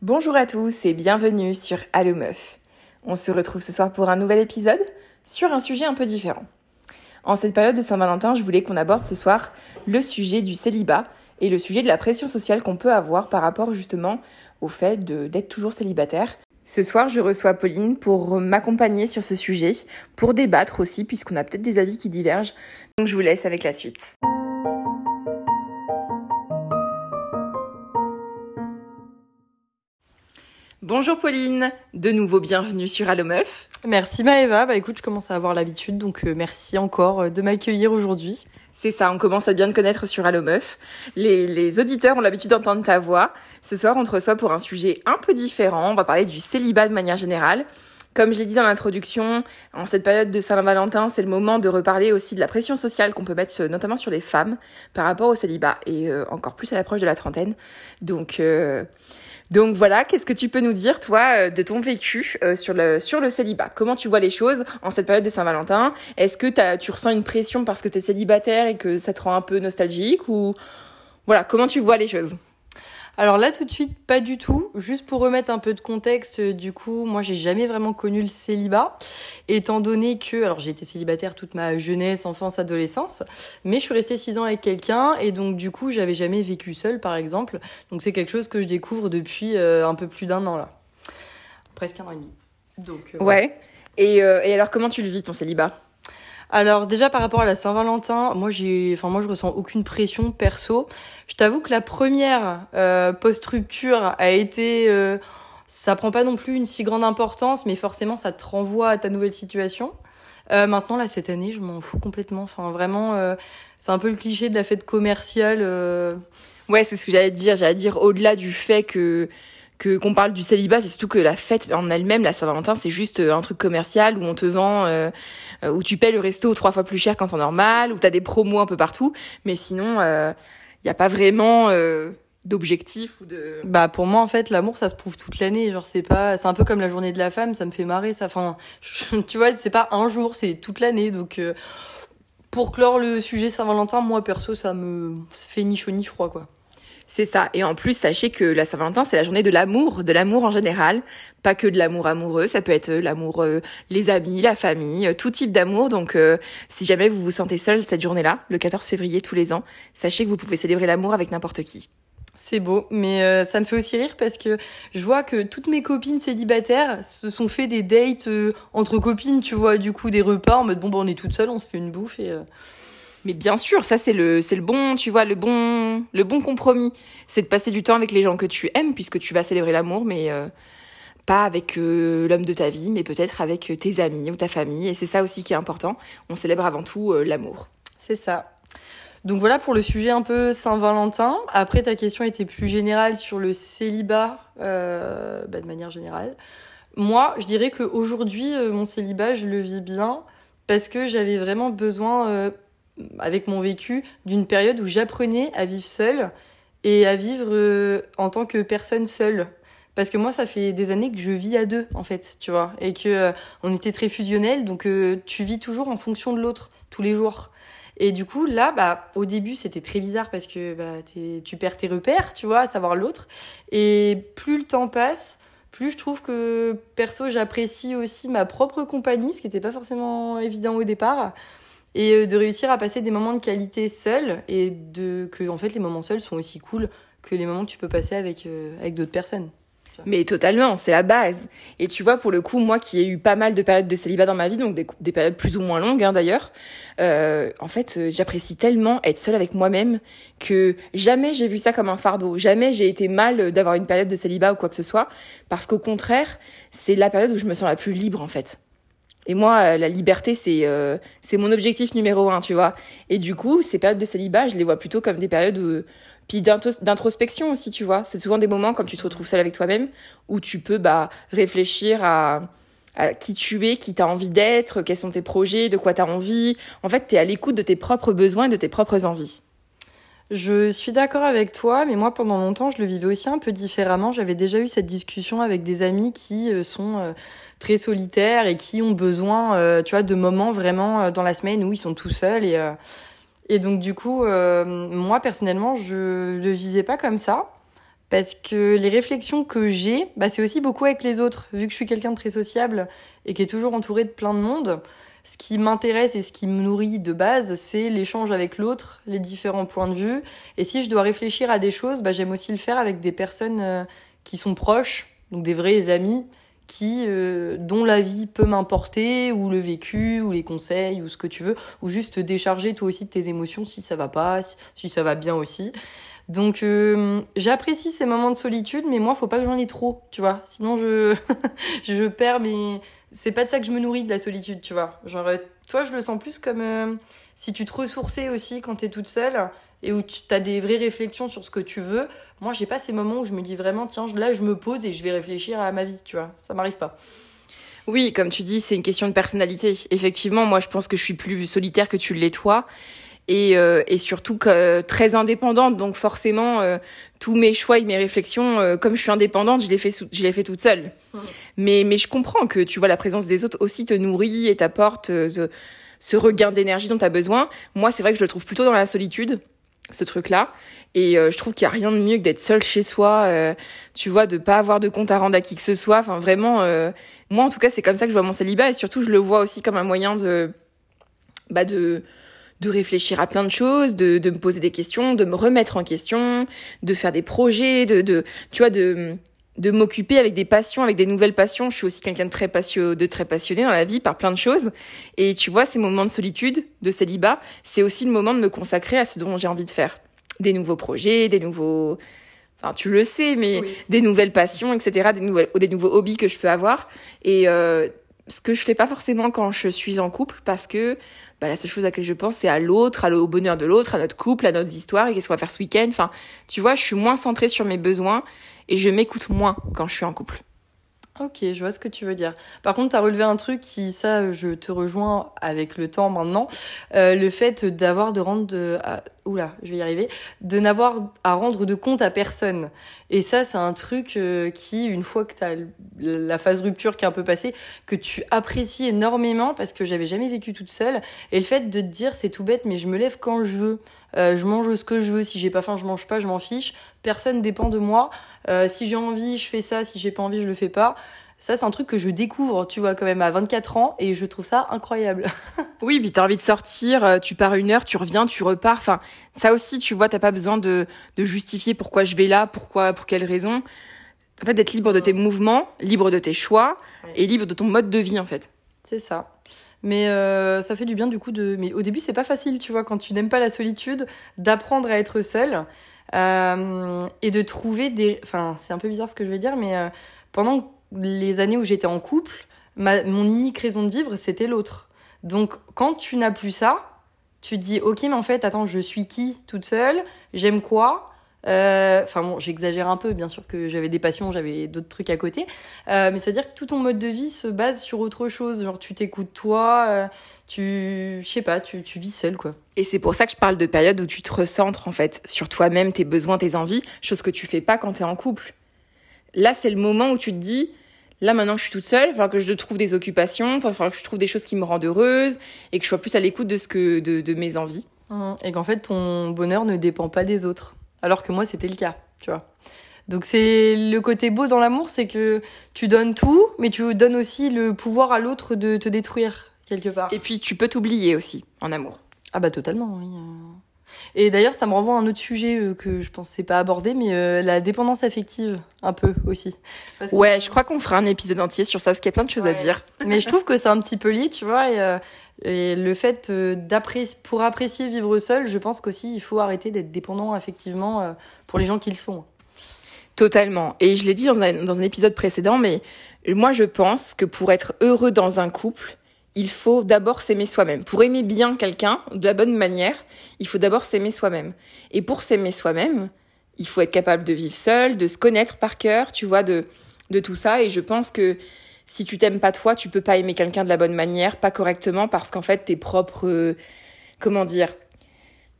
Bonjour à tous et bienvenue sur Allo Meuf. On se retrouve ce soir pour un nouvel épisode sur un sujet un peu différent. En cette période de Saint-Valentin, je voulais qu'on aborde ce soir le sujet du célibat et le sujet de la pression sociale qu'on peut avoir par rapport justement au fait d'être toujours célibataire. Ce soir, je reçois Pauline pour m'accompagner sur ce sujet, pour débattre aussi, puisqu'on a peut-être des avis qui divergent. Donc je vous laisse avec la suite. Bonjour Pauline, de nouveau bienvenue sur Allo Meuf. Merci Maëva, bah écoute, je commence à avoir l'habitude, donc euh, merci encore euh, de m'accueillir aujourd'hui. C'est ça, on commence à bien te connaître sur Allo Meuf. Les, les auditeurs ont l'habitude d'entendre ta voix. Ce soir, on te reçoit pour un sujet un peu différent. On va parler du célibat de manière générale. Comme je l'ai dit dans l'introduction, en cette période de Saint-Valentin, c'est le moment de reparler aussi de la pression sociale qu'on peut mettre notamment sur les femmes par rapport au célibat et euh, encore plus à l'approche de la trentaine. Donc donc voilà, qu'est-ce que tu peux nous dire, toi, euh, de ton vécu euh, sur, le, sur le célibat? Comment tu vois les choses en cette période de Saint-Valentin? Est-ce que tu ressens une pression parce que tu es célibataire et que ça te rend un peu nostalgique ou voilà, comment tu vois les choses? Alors là, tout de suite, pas du tout. Juste pour remettre un peu de contexte, du coup, moi, j'ai jamais vraiment connu le célibat, étant donné que, alors, j'ai été célibataire toute ma jeunesse, enfance, adolescence, mais je suis restée six ans avec quelqu'un, et donc, du coup, j'avais jamais vécu seule, par exemple. Donc, c'est quelque chose que je découvre depuis euh, un peu plus d'un an, là. Presque un an et demi. Donc, euh, ouais. Euh, et alors, comment tu le vis, ton célibat? Alors déjà par rapport à la Saint-Valentin, moi j'ai, enfin moi je ressens aucune pression perso. Je t'avoue que la première euh, post-rupture a été, euh, ça prend pas non plus une si grande importance, mais forcément ça te renvoie à ta nouvelle situation. Euh, maintenant là cette année, je m'en fous complètement. Enfin vraiment, euh, c'est un peu le cliché de la fête commerciale. Euh. Ouais, c'est ce que j'allais dire. J'allais dire au-delà du fait que que qu'on parle du célibat, c'est surtout que la fête en elle-même, la Saint-Valentin, c'est juste euh, un truc commercial où on te vend, euh, euh, où tu paies le resto trois fois plus cher qu'en temps normal, où t'as des promos un peu partout, mais sinon, il euh, n'y a pas vraiment euh, d'objectif ou de. Bah pour moi en fait, l'amour ça se prouve toute l'année. Genre c'est pas, c'est un peu comme la journée de la femme, ça me fait marrer. Ça, enfin, tu vois, c'est pas un jour, c'est toute l'année. Donc pour clore le sujet Saint-Valentin, moi perso, ça me fait ni chaud ni froid quoi. C'est ça. Et en plus, sachez que la Saint-Valentin, c'est la journée de l'amour, de l'amour en général. Pas que de l'amour amoureux, ça peut être euh, l'amour, euh, les amis, la famille, euh, tout type d'amour. Donc, euh, si jamais vous vous sentez seul cette journée-là, le 14 février tous les ans, sachez que vous pouvez célébrer l'amour avec n'importe qui. C'est beau, mais euh, ça me fait aussi rire parce que je vois que toutes mes copines célibataires se sont fait des dates euh, entre copines, tu vois, du coup des repas en mode bon, bah, on est toutes seules, on se fait une bouffe et. Mais bien sûr, ça c'est le c'est le bon, tu vois, le bon le bon compromis, c'est de passer du temps avec les gens que tu aimes puisque tu vas célébrer l'amour mais euh, pas avec euh, l'homme de ta vie, mais peut-être avec tes amis ou ta famille et c'est ça aussi qui est important. On célèbre avant tout euh, l'amour. C'est ça. Donc voilà pour le sujet un peu Saint-Valentin. Après ta question était plus générale sur le célibat bah, de manière générale. Moi, je dirais qu'aujourd'hui, euh, mon célibat, je le vis bien parce que j'avais vraiment besoin avec mon vécu d'une période où j'apprenais à vivre seule et à vivre euh, en tant que personne seule. Parce que moi, ça fait des années que je vis à deux, en fait, tu vois, et que euh, on était très fusionnels, donc euh, tu vis toujours en fonction de l'autre tous les jours. Et du coup, là, bah, au début, c'était très bizarre parce que bah, tu perds tes repères, tu vois, à savoir l'autre. Et plus le temps passe, plus je trouve que perso, j'apprécie aussi ma propre compagnie, ce qui n'était pas forcément évident au départ et euh, de réussir à passer des moments de qualité seul et de que en fait les moments seuls sont aussi cool que les moments que tu peux passer avec euh, avec d'autres personnes. Mais totalement, c'est la base. Et tu vois, pour le coup, moi qui ai eu pas mal de périodes de célibat dans ma vie, donc des, des périodes plus ou moins longues hein, d'ailleurs, euh, en fait, euh, j'apprécie tellement être seule avec moi-même que jamais j'ai vu ça comme un fardeau. Jamais j'ai été mal d'avoir une période de célibat ou quoi que ce soit, parce qu'au contraire, c'est la période où je me sens la plus libre en fait. Et moi, euh, la liberté, c'est euh, c'est mon objectif numéro un, tu vois. Et du coup, ces périodes de célibat, je les vois plutôt comme des périodes puis d'intros- d'introspection aussi, tu vois. C'est souvent des moments quand tu te retrouves seul avec toi-même où tu peux bah réfléchir à à qui tu es, qui t'as envie d'être, quels sont tes projets, de quoi t'as envie. En fait, t'es à l'écoute de tes propres besoins et de tes propres envies. Je suis d'accord avec toi, mais moi pendant longtemps je le vivais aussi un peu différemment. J'avais déjà eu cette discussion avec des amis qui euh, sont euh, très solitaires et qui ont besoin, euh, tu vois, de moments vraiment dans la semaine où ils sont tout seuls et et donc du coup, moi personnellement, je le vivais pas comme ça parce que les réflexions que j'ai, bah, c'est aussi beaucoup avec les autres. Vu que je suis quelqu'un de très sociable et qui est toujours entouré de plein de monde, ce qui m'intéresse et ce qui me nourrit de base, c'est l'échange avec l'autre, les différents points de vue. Et si je dois réfléchir à des choses, bah, j'aime aussi le faire avec des personnes euh, qui sont proches, donc des vrais amis, qui euh, dont la vie peut m'importer ou le vécu ou les conseils ou ce que tu veux ou juste décharger toi aussi de tes émotions si ça va pas si, ça va bien aussi donc euh, j'apprécie ces moments de solitude, mais moi, faut pas que j'en ai trop, tu vois. Sinon, je je perds mais c'est pas de ça que je me nourris de la solitude, tu vois. Genre euh, toi, je le sens plus comme euh, si tu te ressourçais aussi quand t'es toute seule et où tu as des vraies réflexions sur ce que tu veux. Moi, j'ai pas ces moments où je me dis vraiment tiens, là je me pose et je vais réfléchir à ma vie, tu vois. Ça m'arrive pas. Oui, comme tu dis, c'est une question de personnalité. Effectivement, moi, je pense que je suis plus solitaire que tu l'es toi et, euh, et surtout que, très indépendante. Donc forcément, euh, tous mes choix et mes réflexions, euh, comme je suis indépendante, je les fais, je les fais toute seule. Mais, mais je comprends que tu vois la présence des autres aussi te nourrit et t'apporte ce, ce regain d'énergie dont tu as besoin. Moi, c'est vrai que je le trouve plutôt dans la solitude ce truc-là. Et je trouve qu'il y a rien de mieux que d'être seul chez soi, tu vois, de pas avoir de compte à rendre à qui que ce soit. Enfin, vraiment, moi, en tout cas, c'est comme ça que je vois mon célibat. Et surtout, je le vois aussi comme un moyen de, bah, de, de réfléchir à plein de choses, de, de me poser des questions, de me remettre en question, de faire des projets, de, de tu vois, de, de m'occuper avec des passions, avec des nouvelles passions. Je suis aussi quelqu'un de très passionné, de très passionné dans la vie par plein de choses. Et tu vois, ces moments de solitude, de célibat, c'est aussi le moment de me consacrer à ce dont j'ai envie de faire. Des nouveaux projets, des nouveaux, enfin, tu le sais, mais des nouvelles passions, etc., des nouvelles, des nouveaux hobbies que je peux avoir. Et, euh, ce que je fais pas forcément quand je suis en couple parce que bah, la seule chose à laquelle je pense, c'est à l'autre, au bonheur de l'autre, à notre couple, à notre histoire, et qu'est-ce qu'on va faire ce week-end. Enfin, tu vois, je suis moins centrée sur mes besoins et je m'écoute moins quand je suis en couple. Ok, je vois ce que tu veux dire. Par contre, tu as relevé un truc qui, ça, je te rejoins avec le temps maintenant. Euh, le fait d'avoir de rendre de... oula, je vais y arriver. De n'avoir à rendre de compte à personne. Et ça, c'est un truc euh, qui, une fois que tu as la phase rupture qui est un peu passée, que tu apprécies énormément parce que j'avais jamais vécu toute seule. Et le fait de te dire, c'est tout bête, mais je me lève quand je veux. Euh, je mange ce que je veux. Si j'ai pas faim, je mange pas, je m'en fiche. Personne dépend de moi. Euh, si j'ai envie, je fais ça. Si j'ai pas envie, je le fais pas. Ça, c'est un truc que je découvre, tu vois, quand même à 24 ans, et je trouve ça incroyable. oui, puis t'as envie de sortir, euh, tu pars une heure, tu reviens, tu repars. Enfin, ça aussi, tu vois, t'as pas besoin de, de justifier pourquoi je vais là, pourquoi, pour quelle raison. En fait, d'être libre de tes mouvements, libre de tes choix, et libre de ton mode de vie, en fait. C'est ça. Mais euh, ça fait du bien du coup de. Mais au début, c'est pas facile, tu vois, quand tu n'aimes pas la solitude, d'apprendre à être seul euh, et de trouver des. Enfin, c'est un peu bizarre ce que je vais dire, mais euh, pendant les années où j'étais en couple, mon unique raison de vivre, c'était l'autre. Donc, quand tu n'as plus ça, tu te dis, ok, mais en fait, attends, je suis qui toute seule? J'aime quoi? Euh, enfin bon, j'exagère un peu, bien sûr que j'avais des passions, j'avais d'autres trucs à côté, euh, mais c'est-à-dire que tout ton mode de vie se base sur autre chose. Genre tu t'écoutes toi, euh, tu, je sais pas, tu, tu vis seul quoi. Et c'est pour ça que je parle de période où tu te recentres en fait sur toi-même, tes besoins, tes envies, chose que tu fais pas quand t'es en couple. Là, c'est le moment où tu te dis, là maintenant je suis toute seule, il va falloir que je trouve des occupations, il va falloir que je trouve des choses qui me rendent heureuse et que je sois plus à l'écoute de ce que de, de mes envies. Mmh. Et qu'en fait ton bonheur ne dépend pas des autres. Alors que moi, c'était le cas, tu vois. Donc c'est le côté beau dans l'amour, c'est que tu donnes tout, mais tu donnes aussi le pouvoir à l'autre de te détruire quelque part. Et puis tu peux t'oublier aussi en amour. Ah bah totalement, oui. Et d'ailleurs, ça me renvoie à un autre sujet euh, que je pensais pas aborder, mais euh, la dépendance affective, un peu aussi. ouais, je crois qu'on fera un épisode entier sur ça, parce qu'il y a plein de choses à dire. mais je trouve que c'est un petit peu lié, tu vois, et, euh, et le fait d'apprécier, pour apprécier vivre seul, je pense qu'aussi il faut arrêter d'être dépendant affectivement pour les gens qu'ils sont. Totalement. Et je l'ai dit dans un, dans un épisode précédent, mais moi je pense que pour être heureux dans un couple, il faut d'abord s'aimer soi-même. Pour aimer bien quelqu'un de la bonne manière, il faut d'abord s'aimer soi-même. Et pour s'aimer soi-même, il faut être capable de vivre seul, de se connaître par cœur, tu vois, de, de tout ça. Et je pense que si tu t'aimes pas toi, tu peux pas aimer quelqu'un de la bonne manière, pas correctement, parce qu'en fait, tes propres, euh, comment dire,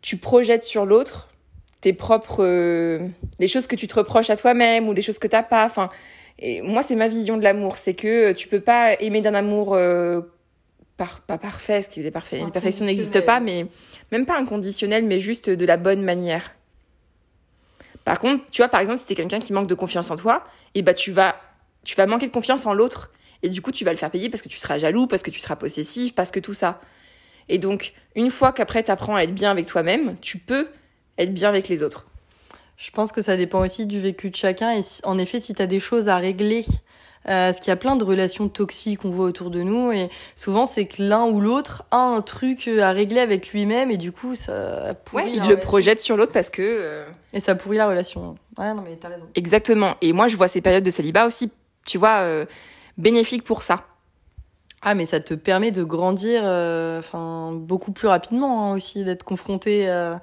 tu projettes sur l'autre tes propres, euh, des choses que tu te reproches à toi-même ou des choses que t'as pas. Enfin, et moi, c'est ma vision de l'amour, c'est que tu peux pas aimer d'un amour euh, pas parfait, parce que les, parfaits, les perfections n'existent pas, mais même pas inconditionnel, mais juste de la bonne manière. Par contre, tu vois, par exemple, si t'es quelqu'un qui manque de confiance en toi, et bah tu vas, tu vas manquer de confiance en l'autre. Et du coup, tu vas le faire payer parce que tu seras jaloux, parce que tu seras possessif, parce que tout ça. Et donc, une fois qu'après t'apprends à être bien avec toi-même, tu peux être bien avec les autres. Je pense que ça dépend aussi du vécu de chacun. Et en effet, si tu as des choses à régler, euh, parce qu'il y a plein de relations toxiques qu'on voit autour de nous. Et souvent, c'est que l'un ou l'autre a un truc à régler avec lui-même. Et du coup, ça pourrit. Ouais, il le projette sur l'autre parce que. Euh, et ça pourrit la relation. Ouais, non, mais t'as raison. Exactement. Et moi, je vois ces périodes de célibat aussi, tu vois, euh, bénéfiques pour ça. Ah, mais ça te permet de grandir enfin beaucoup plus rapidement hein, aussi, d'être confronté à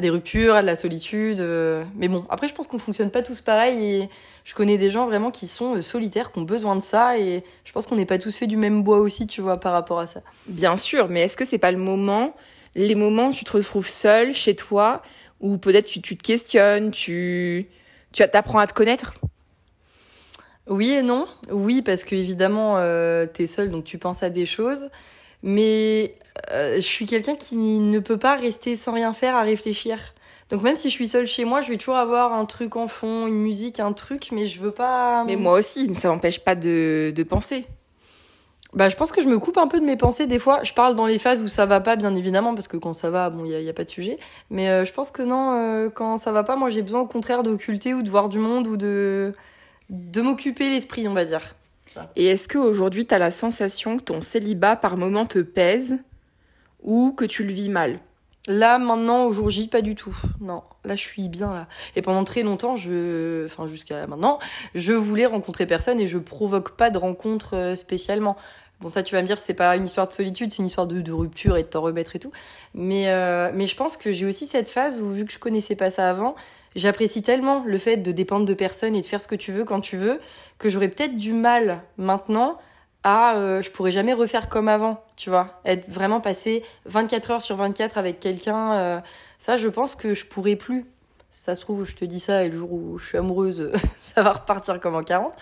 des ruptures, à de la solitude. Euh. Mais bon, après, je pense qu'on fonctionne pas tous pareil et je connais des gens vraiment qui sont euh, solitaires, qui ont besoin de ça et je pense qu'on n'est pas tous fait du même bois aussi, tu vois, par rapport à ça. Bien sûr, mais est-ce que c'est pas le moment, les moments où tu te retrouves seul chez toi, où peut-être tu, te questionnes, tu, tu apprends à te connaître? Oui et non. Oui, parce que évidemment, euh, tu es seul, donc tu penses à des choses. Mais euh, je suis quelqu'un qui ne peut pas rester sans rien faire à réfléchir. Donc même si je suis seule chez moi, je vais toujours avoir un truc en fond, une musique, un truc, mais je veux pas. Mais moi aussi, ça m'empêche pas de, de penser. Bah, je pense que je me coupe un peu de mes pensées des fois. Je parle dans les phases où ça va pas, bien évidemment, parce que quand ça va, bon, il y a, pas de sujet. Mais euh, je pense que non, euh, quand ça va pas, moi j'ai besoin au contraire d'occulter ou de voir du monde ou de de m'occuper l'esprit, on va dire. Et est-ce qu'aujourd'hui, tu as la sensation que ton célibat par moment te pèse ou que tu le vis mal? Là, maintenant, au jour J, pas du tout. Non, là, je suis bien là. Et pendant très longtemps, je, enfin, jusqu'à maintenant, je voulais rencontrer personne et je provoque pas de rencontre euh, spécialement. Bon, ça, tu vas me dire, c'est pas une histoire de solitude, c'est une histoire de, rupture et de t'en remettre et tout. Mais, euh, mais je pense que j'ai aussi cette phase où, vu que je connaissais pas ça avant, j'apprécie tellement le fait de dépendre de personne et de faire ce que tu veux quand tu veux que j'aurais peut-être du mal maintenant à euh, je pourrais jamais refaire comme avant, tu vois, être vraiment passé 24 heures sur 24 avec quelqu'un euh, ça je pense que je pourrais plus. Ça se trouve, je te dis ça et le jour où je suis amoureuse, ça va repartir comme en 40.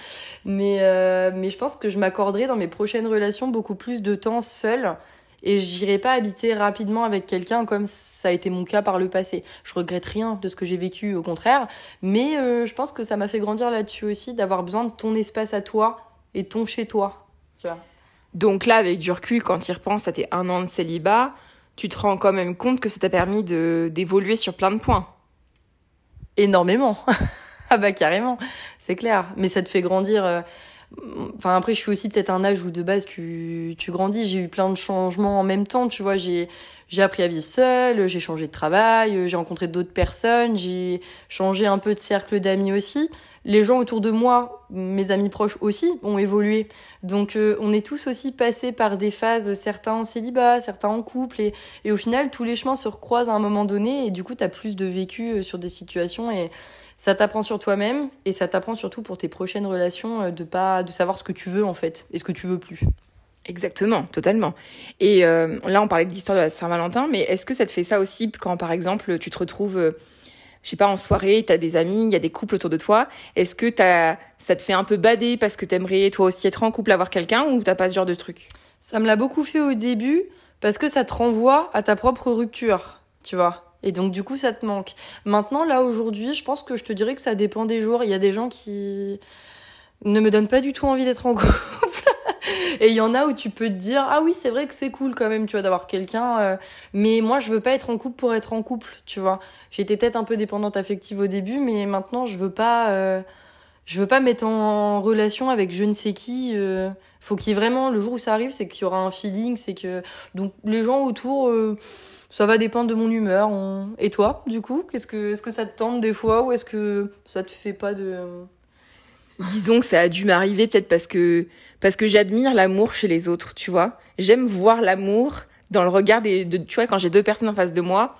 Mais euh, mais je pense que je m'accorderai dans mes prochaines relations beaucoup plus de temps seule et j'irai pas habiter rapidement avec quelqu'un comme ça a été mon cas par le passé. Je regrette rien de ce que j'ai vécu, au contraire, mais euh, je pense que ça m'a fait grandir là-dessus aussi, d'avoir besoin de ton espace à toi et ton chez toi. Tu vois. Donc là, avec du recul, quand tu y repenses à tes un an de célibat, tu te rends quand même compte que ça t'a permis de d'évoluer sur plein de points. Énormément. ah bah carrément, c'est clair. Mais ça te fait grandir. Euh, Enfin, après, je suis aussi peut-être un âge où de base tu, tu grandis. J'ai eu plein de changements en même temps, tu vois. J'ai, j'ai appris à vivre seule, j'ai changé de travail, j'ai rencontré d'autres personnes, j'ai changé un peu de cercle d'amis aussi. Les gens autour de moi, mes amis proches aussi, ont évolué. Donc, euh, on est tous aussi passés par des phases, certains en célibat, certains en couple. Et, et au final, tous les chemins se recroisent à un moment donné. Et du coup, tu as plus de vécu euh, sur des situations. Et ça t'apprend sur toi-même et ça t'apprend surtout pour tes prochaines relations euh, de pas de savoir ce que tu veux en fait et ce que tu veux plus. Exactement, totalement. Et euh, là, on parlait de l'histoire de la Saint-Valentin, mais est-ce que ça te fait ça aussi quand, par exemple, tu te retrouves, euh, je sais pas, en soirée, t'as des amis, il y a des couples autour de toi. Est-ce que t'as, ça te fait un peu bader parce que t'aimerais toi aussi être en couple, avoir quelqu'un, ou t'as pas ce genre de truc? Ça me l'a beaucoup fait au début parce que ça te renvoie à ta propre rupture, tu vois. Et donc, du coup, ça te manque. Maintenant, là, aujourd'hui, je pense que je te dirais que ça dépend des jours. Il y a des gens qui ne me donnent pas du tout envie d'être en couple. Et il y en a où tu peux te dire, ah oui, c'est vrai que c'est cool quand même, tu vois, d'avoir quelqu'un. Euh, mais moi, je veux pas être en couple pour être en couple, tu vois. J'étais peut-être un peu dépendante affective au début, mais maintenant, je veux pas, euh, je veux pas mettre en relation avec je ne sais qui. Euh, faut qu'il y ait vraiment, le jour où ça arrive, c'est qu'il y aura un feeling, c'est que, donc, les gens autour, euh, ça va dépendre de mon humeur. Et toi, du coup, qu'est-ce que, est-ce que ça te tente des fois ou est-ce que ça te fait pas de. Disons que ça a dû m'arriver peut-être parce que, parce que j'admire l'amour chez les autres, tu vois. J'aime voir l'amour dans le regard des, de, tu vois, quand j'ai deux personnes en face de moi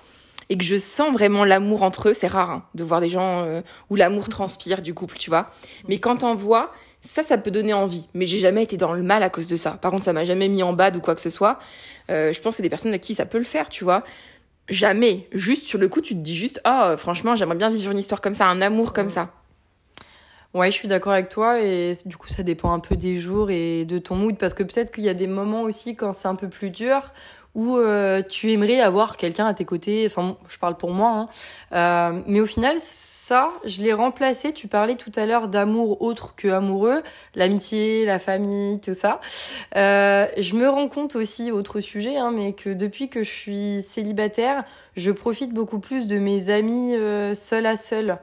et que je sens vraiment l'amour entre eux, c'est rare hein, de voir des gens euh, où l'amour transpire du couple, tu vois. Mais quand t'en vois, ça, ça peut donner envie. Mais j'ai jamais été dans le mal à cause de ça. Par contre, ça m'a jamais mis en bad ou quoi que ce soit. Euh, je pense que des personnes à qui ça peut le faire, tu vois. Jamais. Juste sur le coup, tu te dis juste, ah, franchement, j'aimerais bien vivre une histoire comme ça, un amour comme ça. Ouais, je suis d'accord avec toi et du coup ça dépend un peu des jours et de ton mood parce que peut-être qu'il y a des moments aussi quand c'est un peu plus dur où euh, tu aimerais avoir quelqu'un à tes côtés. Enfin, je parle pour moi. Hein. Euh, mais au final, ça, je l'ai remplacé. Tu parlais tout à l'heure d'amour autre que amoureux, l'amitié, la famille, tout ça. Euh, je me rends compte aussi, autre sujet, hein, mais que depuis que je suis célibataire, je profite beaucoup plus de mes amis euh, seul à seul.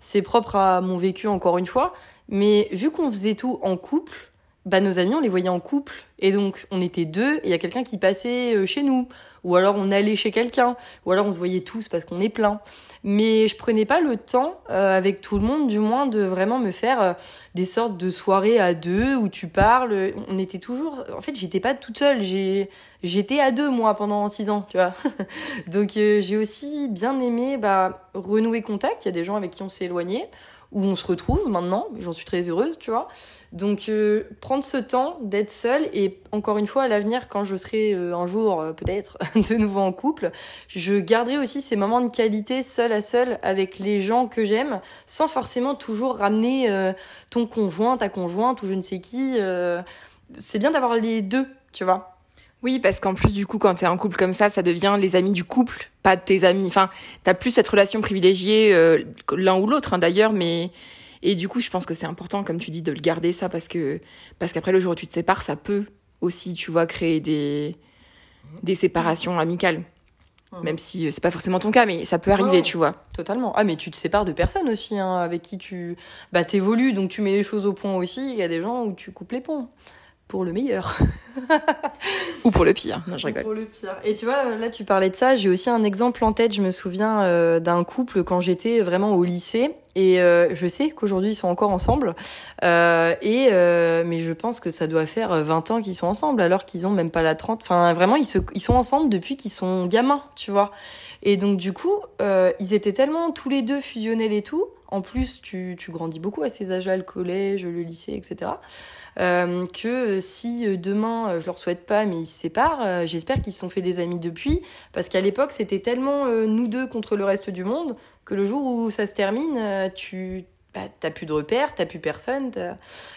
C'est propre à mon vécu, encore une fois. Mais vu qu'on faisait tout en couple, bah, nos amis, on les voyait en couple. Et donc, on était deux, et il y a quelqu'un qui passait euh, chez nous. Ou alors, on allait chez quelqu'un. Ou alors, on se voyait tous parce qu'on est plein. Mais je prenais pas le temps, euh, avec tout le monde, du moins, de vraiment me faire euh, des sortes de soirées à deux où tu parles. On était toujours. En fait, j'étais pas toute seule. J'étais à deux, moi, pendant six ans, tu vois. donc, j'ai aussi bien aimé, bah, renouer contact. Il y a des gens avec qui on s'est éloigné où on se retrouve maintenant. J'en suis très heureuse, tu vois. Donc, euh, prendre ce temps d'être seule et encore une fois, à l'avenir, quand je serai euh, un jour euh, peut-être de nouveau en couple, je garderai aussi ces moments de qualité seul à seul avec les gens que j'aime, sans forcément toujours ramener ton conjoint, ta conjointe ou je ne sais qui. c'est bien d'avoir les deux, tu vois. Oui, parce qu'en plus, du coup, quand t'es en couple comme ça, ça devient les amis du couple, pas tes amis. Enfin, t'as plus cette relation privilégiée, euh, l'un ou l'autre, hein, d'ailleurs, mais. Et du coup, je pense que c'est important, comme tu dis, de le garder, ça, parce que parce qu'après, le jour où tu te sépares, ça peut aussi, tu vois, créer des, des séparations amicales. Même si euh, c'est pas forcément ton cas, mais ça peut arriver, tu vois. Totalement. Ah, mais tu te sépares de personnes aussi, hein, avec qui tu bah, t'évolues, donc tu mets les choses au point aussi. Il y a des gens où tu coupes les ponts pour le meilleur. Ou pour le pire. Non, je rigole. pour le pire. Et tu vois, là, tu parlais de ça. J'ai aussi un exemple en tête. Je me souviens euh, d'un couple quand j'étais vraiment au lycée. Et euh, je sais qu'aujourd'hui, ils sont encore ensemble. Euh, et mais je pense que ça doit faire 20 ans qu'ils sont ensemble, alors qu'ils ont même pas la 30. Enfin, vraiment, ils, se, ils sont ensemble depuis qu'ils sont gamins, tu vois. Et donc, du coup, ils étaient tellement tous les deux fusionnels et tout. En plus, tu, grandis beaucoup à ces âges-là, le collège, le lycée, etc. Euh, que si euh, demain, euh, je leur souhaite pas, mais ils se séparent, j'espère qu'ils se sont fait des amis depuis, parce qu'à l'époque, c'était tellement nous deux contre le reste du monde que le jour où ça se termine, tu bah, t'as plus de repères, t'as plus personne.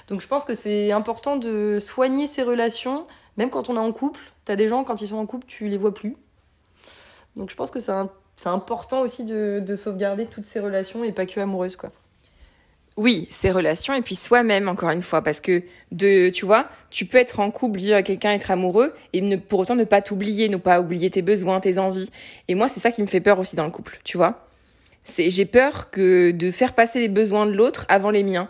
Donc je pense que c'est important de soigner ces relations, même quand on est en couple. T'as des gens, quand ils sont en couple, tu les vois plus. Donc je pense que c'est important aussi de, de sauvegarder toutes ces relations et pas que amoureuses, quoi oui, ses relations et puis soi-même encore une fois parce que de tu vois, tu peux être en couple, dire à quelqu'un être amoureux et ne, pour autant ne pas t'oublier, ne pas oublier tes besoins, tes envies. Et moi, c'est ça qui me fait peur aussi dans le couple, tu vois. C'est j'ai peur que de faire passer les besoins de l'autre avant les miens.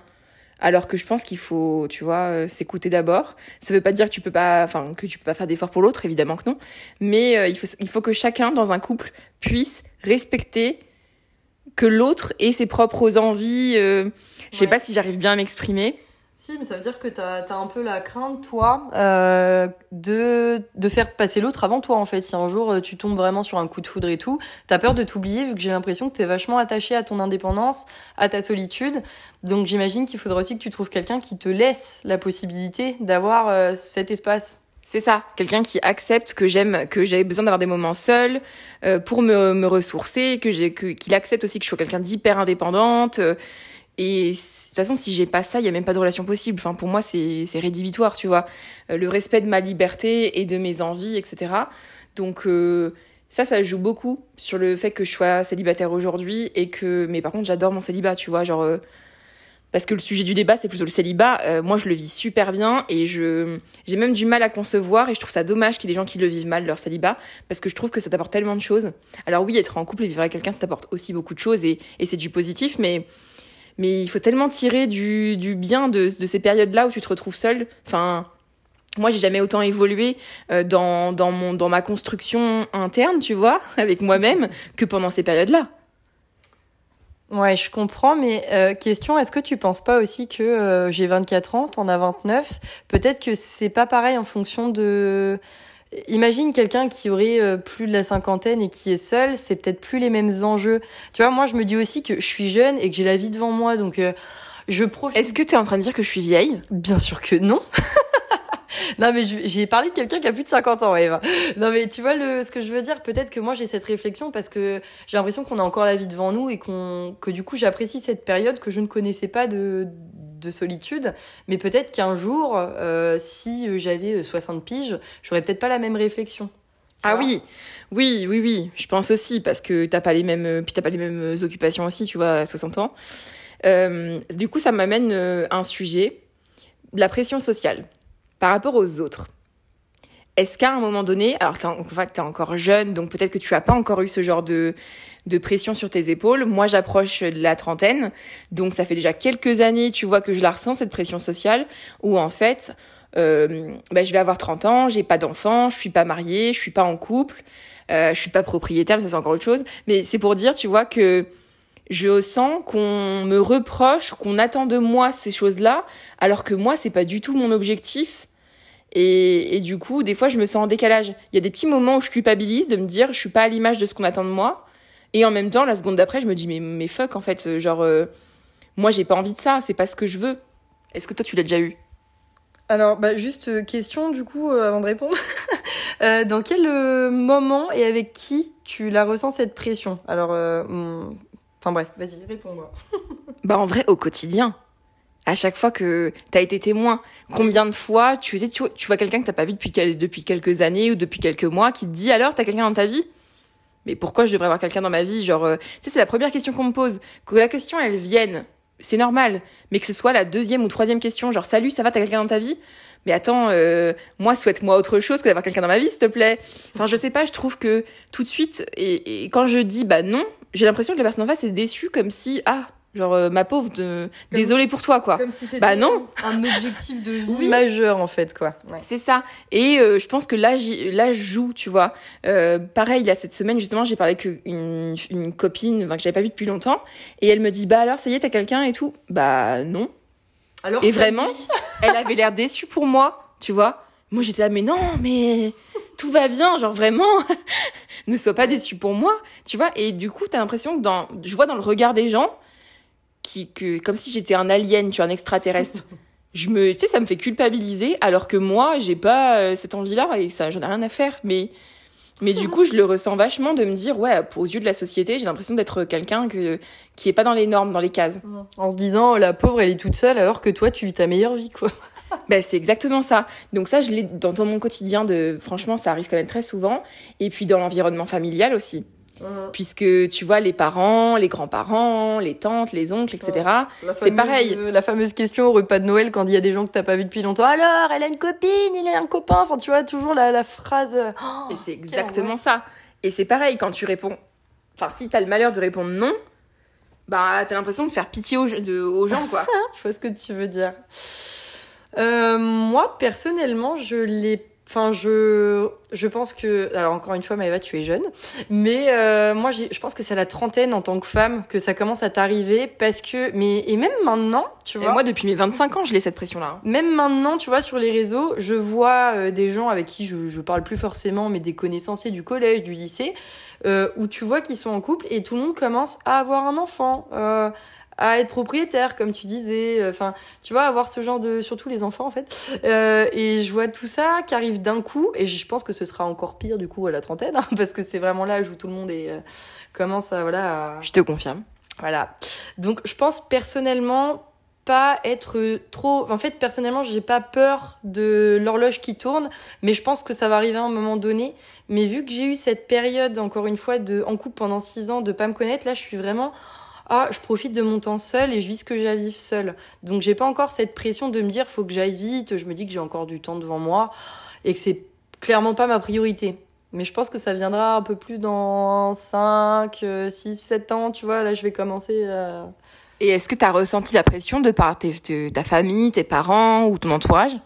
Alors que je pense qu'il faut, tu vois, euh, s'écouter d'abord. Ça veut pas dire que tu peux pas, enfin, que tu peux pas faire d'efforts pour l'autre, évidemment que non. Mais euh, il faut, il faut que chacun dans un couple puisse respecter que l'autre ait ses propres envies. Euh, je sais pas si j'arrive bien à m'exprimer. Ça veut dire que tu as, un peu la crainte, toi, euh, de, de faire passer l'autre avant toi, en fait. Si un jour euh, tu tombes vraiment sur un coup de foudre et tout, tu as peur de t'oublier, vu que j'ai l'impression que tu es vachement attaché à ton indépendance, à ta solitude. Donc j'imagine qu'il faudra aussi que tu trouves quelqu'un qui te laisse la possibilité d'avoir euh, cet espace. C'est ça, quelqu'un qui accepte que j'aime, que j'ai besoin d'avoir des moments seuls pour me, ressourcer, que j'ai, qu'il accepte aussi que je sois quelqu'un d'hyper indépendante. Et de toute façon, si j'ai pas ça, il y a même pas de relation possible. Enfin, pour moi, c'est, rédhibitoire, tu vois. Euh, le respect de ma liberté et de mes envies, etc. Donc ça, ça joue beaucoup sur le fait que je sois célibataire aujourd'hui et que, mais par contre, j'adore mon célibat, tu vois, genre parce que le sujet du débat c'est plutôt le célibat. Euh, moi je le vis super bien et je j'ai même du mal à concevoir et je trouve ça dommage qu'il y ait des gens qui le vivent mal leur célibat parce que je trouve que ça t'apporte tellement de choses. Alors oui, être en couple et vivre avec quelqu'un ça t'apporte aussi beaucoup de choses et, et c'est du positif mais mais il faut tellement tirer du, du bien de, de ces périodes-là où tu te retrouves seul. Enfin, moi j'ai jamais autant évolué euh, dans, dans mon dans ma construction interne, tu vois, avec moi-même que pendant ces périodes-là. Ouais, je comprends, mais euh, question, est-ce que tu penses pas aussi que euh, j'ai 24 ans, t'en as 29 Peut-être que c'est pas pareil en fonction de... Imagine quelqu'un qui aurait euh, plus de la cinquantaine et qui est seul, c'est peut-être plus les mêmes enjeux. Tu vois, moi je me dis aussi que je suis jeune et que j'ai la vie devant moi, donc je profite... Est-ce que tu es en train de dire que je suis vieille? Bien sûr que non non, mais j'ai parlé de quelqu'un qui a plus de 50 ans, Eva. Non, mais tu vois le, ce que je veux dire Peut-être que moi j'ai cette réflexion parce que j'ai l'impression qu'on a encore la vie devant nous et qu'on, que du coup j'apprécie cette période que je ne connaissais pas de, de solitude. Mais peut-être qu'un jour, euh, si j'avais 60 piges, j'aurais peut-être pas la même réflexion. Ah oui, oui, oui, oui. Je pense aussi parce que t'as pas les mêmes, puis t'as pas les mêmes occupations aussi, tu vois, à 60 ans. Euh, du coup, ça m'amène à un sujet, la pression sociale par rapport aux autres. Est-ce qu'à un moment donné, alors en fait, t'es encore jeune, donc peut-être que tu as pas encore eu ce genre de, de pression sur tes épaules. Moi, j'approche de la trentaine, donc ça fait déjà quelques années, tu vois, que je la ressens, cette pression sociale, où en fait, euh, bah, je vais avoir 30 ans, j'ai pas d'enfant, je suis pas mariée, je suis pas en couple, euh, je suis pas propriétaire, ça c'est encore autre chose. Mais c'est pour dire, tu vois, que je sens qu'on me reproche, qu'on attend de moi ces choses-là, alors que moi, c'est pas du tout mon objectif. Et, du coup, des fois, je me sens en décalage. Il y a des petits moments où je culpabilise de me dire, je suis pas à l'image de ce qu'on attend de moi. Et en même temps, la seconde d'après, je me dis, mais, mais fuck, en fait, genre, euh, moi, j'ai pas envie de ça, c'est pas ce que je veux. Est-ce que toi, tu l'as déjà eu? Alors, bah, juste euh, question du coup euh, avant de répondre. dans quel moment et avec qui tu la ressens cette pression? Alors, enfin bref, vas-y, réponds-moi. bah en vrai, au quotidien à chaque fois que tu as été témoin. Combien de fois tu, tu, tu vois quelqu'un que t'as pas vu depuis, depuis quelques années ou depuis quelques mois qui te dit alors t'as quelqu'un dans ta vie? Mais pourquoi je devrais avoir quelqu'un dans ma vie? Genre, euh, tu sais, c'est la première question qu'on me pose. Que la question elle vienne, c'est normal. Mais que ce soit la deuxième ou troisième question, genre salut, ça va, t'as quelqu'un dans ta vie? Mais attends, euh, moi, souhaite-moi autre chose que d'avoir quelqu'un dans ma vie, s'il te plaît? Enfin, je sais pas, je trouve que tout de suite, et, et quand je dis bah non, j'ai l'impression que la personne en face est déçue, comme si, ah, Genre, euh, ma pauvre, de... désolée pour toi, quoi. Comme si c'était bah, non. un objectif de vie majeur, en fait, quoi. C'est ça. Et euh, je pense que là, là, je joue, tu vois. Euh, pareil, là, cette semaine, justement, j'ai parlé avec une, une copine que j'avais pas vue depuis longtemps. Et elle me dit, bah alors, ça y est, t'as quelqu'un et tout. Bah non. Alors, et vraiment, elle avait l'air déçue pour moi, tu vois. Moi, j'étais là, mais non, mais tout va bien, genre vraiment, ne sois pas déçue pour moi, tu vois. Et du coup, t'as l'impression que dans, je vois dans le regard des gens, qui, que, comme si j'étais un alien, tu vois, un extraterrestre. je me, tu sais, ça me fait culpabiliser, alors que moi, j'ai pas euh, cette envie-là et ça, j'en ai rien à faire. Mais, mais du coup, je le ressens vachement de me dire, ouais, aux yeux de la société, j'ai l'impression d'être quelqu'un que, qui est pas dans les normes, dans les cases. En se disant, la pauvre, elle est toute seule, alors que toi, tu vis ta meilleure vie, quoi. ben, c'est exactement ça. Donc ça, je l'ai dans, dans mon quotidien de, franchement, ça arrive quand même très souvent. Et puis dans l'environnement familial aussi. Mhm. Puisque tu vois, les parents, les grands-parents, les tantes, les oncles, etc. C'est pareil. La fameuse question au repas de Noël quand il y a des gens que t'as pas vu depuis longtemps. Alors, elle a une copine, il a un copain. Enfin, tu vois, toujours la, la phrase. Oh, et c'est exactement ça. Et c'est pareil quand tu réponds. Enfin, si t'as le malheur de répondre non, bah t'as l'impression de faire pitié aux, de, aux gens, quoi. je vois ce que tu veux dire. Euh, moi, personnellement, je l'ai Enfin, je, je pense que, alors encore une fois, Maëva, tu es jeune, mais euh, moi, je pense que c'est à la trentaine en tant que femme que ça commence à t'arriver parce que, mais et même maintenant, tu vois. moi, depuis mes 25 ans, je l'ai cette pression-là. Même maintenant, tu vois, sur les réseaux, je vois euh, des gens avec qui je, je parle plus forcément, mais des connaissanciers du collège, du lycée, euh, où tu vois qu'ils sont en couple et tout le monde commence à avoir un enfant. À être propriétaire, comme tu disais. Euh, enfin, tu vois, avoir ce genre de, surtout les enfants en fait. Euh, et je vois tout ça qui arrive d'un coup, et je pense que ce sera encore pire du coup à la trentaine, hein, parce que c'est vraiment l'âge où tout le monde est euh, commence à voilà. Je te confirme. Voilà. Donc, je pense personnellement pas être trop. En fait, personnellement, j'ai pas peur de l'horloge qui tourne, mais je pense que ça va arriver à un moment donné. Mais vu que j'ai eu cette période, encore une fois, de en couple pendant six ans, de pas me connaître, là, je suis vraiment ah, je profite de mon temps seul et je vis ce que j'ai à vivre seul. Donc j'ai pas encore cette pression de me dire faut que j'aille vite, je me dis que j'ai encore du temps devant moi et que c'est clairement pas ma priorité. Mais je pense que ça viendra un peu plus dans 5, 6, 7 ans, tu vois, là je vais commencer à... Et est-ce que tu as ressenti la pression de par ta famille, tes parents ou ton entourage?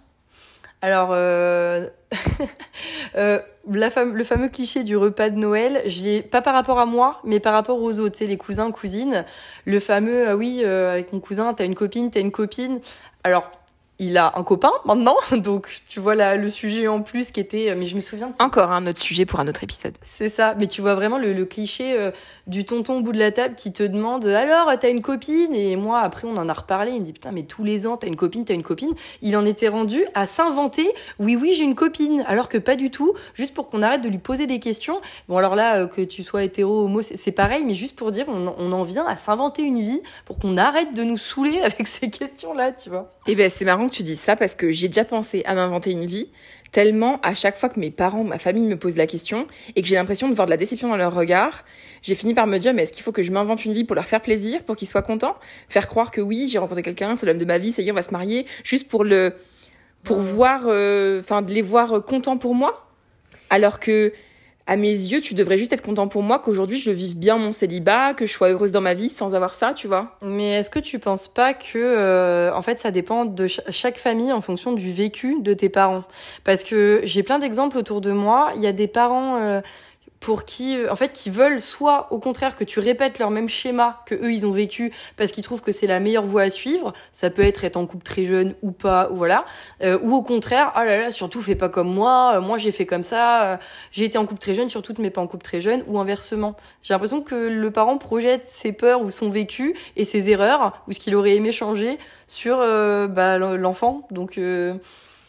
Alors, euh... euh, la le fameux cliché du repas de Noël, je l'ai pas par rapport à moi, mais par rapport aux autres, tu sais, les cousins, cousines. Le fameux, ah oui, euh, avec mon cousin, t'as une copine, t'as une copine. Alors, il a un copain maintenant, donc tu vois là le sujet en plus qui était, euh, mais je me souviens de encore un autre sujet pour un autre épisode. C'est ça, mais tu vois vraiment le, cliché euh, du tonton au bout de la table qui te demande alors t'as une copine? Et moi après on en a reparlé, il me dit putain mais tous les ans t'as une copine, t'as une copine. Il en était rendu à s'inventer oui oui j'ai une copine alors que pas du tout, juste pour qu'on arrête de lui poser des questions. Bon alors là euh, que tu sois hétéro homo c'est pareil, mais juste pour dire on, on en vient à s'inventer une vie pour qu'on arrête de nous saouler avec ces questions là, tu vois. Et eh ben c'est marrant tu dis ça parce que j'ai déjà pensé à m'inventer une vie Tellement, à chaque fois que mes parents, ma famille me posent la question et que j'ai l'impression de voir de la déception dans leur regard, j'ai fini par me dire, mais est-ce qu'il faut que je m'invente une vie pour leur faire plaisir, pour qu'ils soient contents? Faire croire que oui, j'ai rencontré quelqu'un, c'est l'homme de ma vie, ça y est, on va se marier, juste pour le, pour voir, euh, enfin, de les voir contents pour moi? Alors que, à mes yeux, tu devrais juste être content pour moi qu'aujourd'hui je vive bien mon célibat, que je sois heureuse dans ma vie sans avoir ça, tu vois. Mais est-ce que tu penses pas que, euh, en fait, ça dépend de chaque famille en fonction du vécu de tes parents? Parce que j'ai plein d'exemples autour de moi. Il y a des parents. Euh, pour qui, euh, en fait, qui veulent soit au contraire que tu répètes leur même schéma que eux ils ont vécu parce qu'ils trouvent que c'est la meilleure voie à suivre. Ça peut être être en couple très jeune ou pas, ou voilà. Euh, ou au contraire, ah là là, surtout fais pas comme moi. Euh, moi j'ai fait comme ça. j'ai été en couple très jeune, surtout ne mets pas en couple très jeune. Ou inversement. J'ai l'impression que le parent projette ses peurs ou son vécu et ses erreurs ou ce qu'il aurait aimé changer sur bah, l'enfant. Donc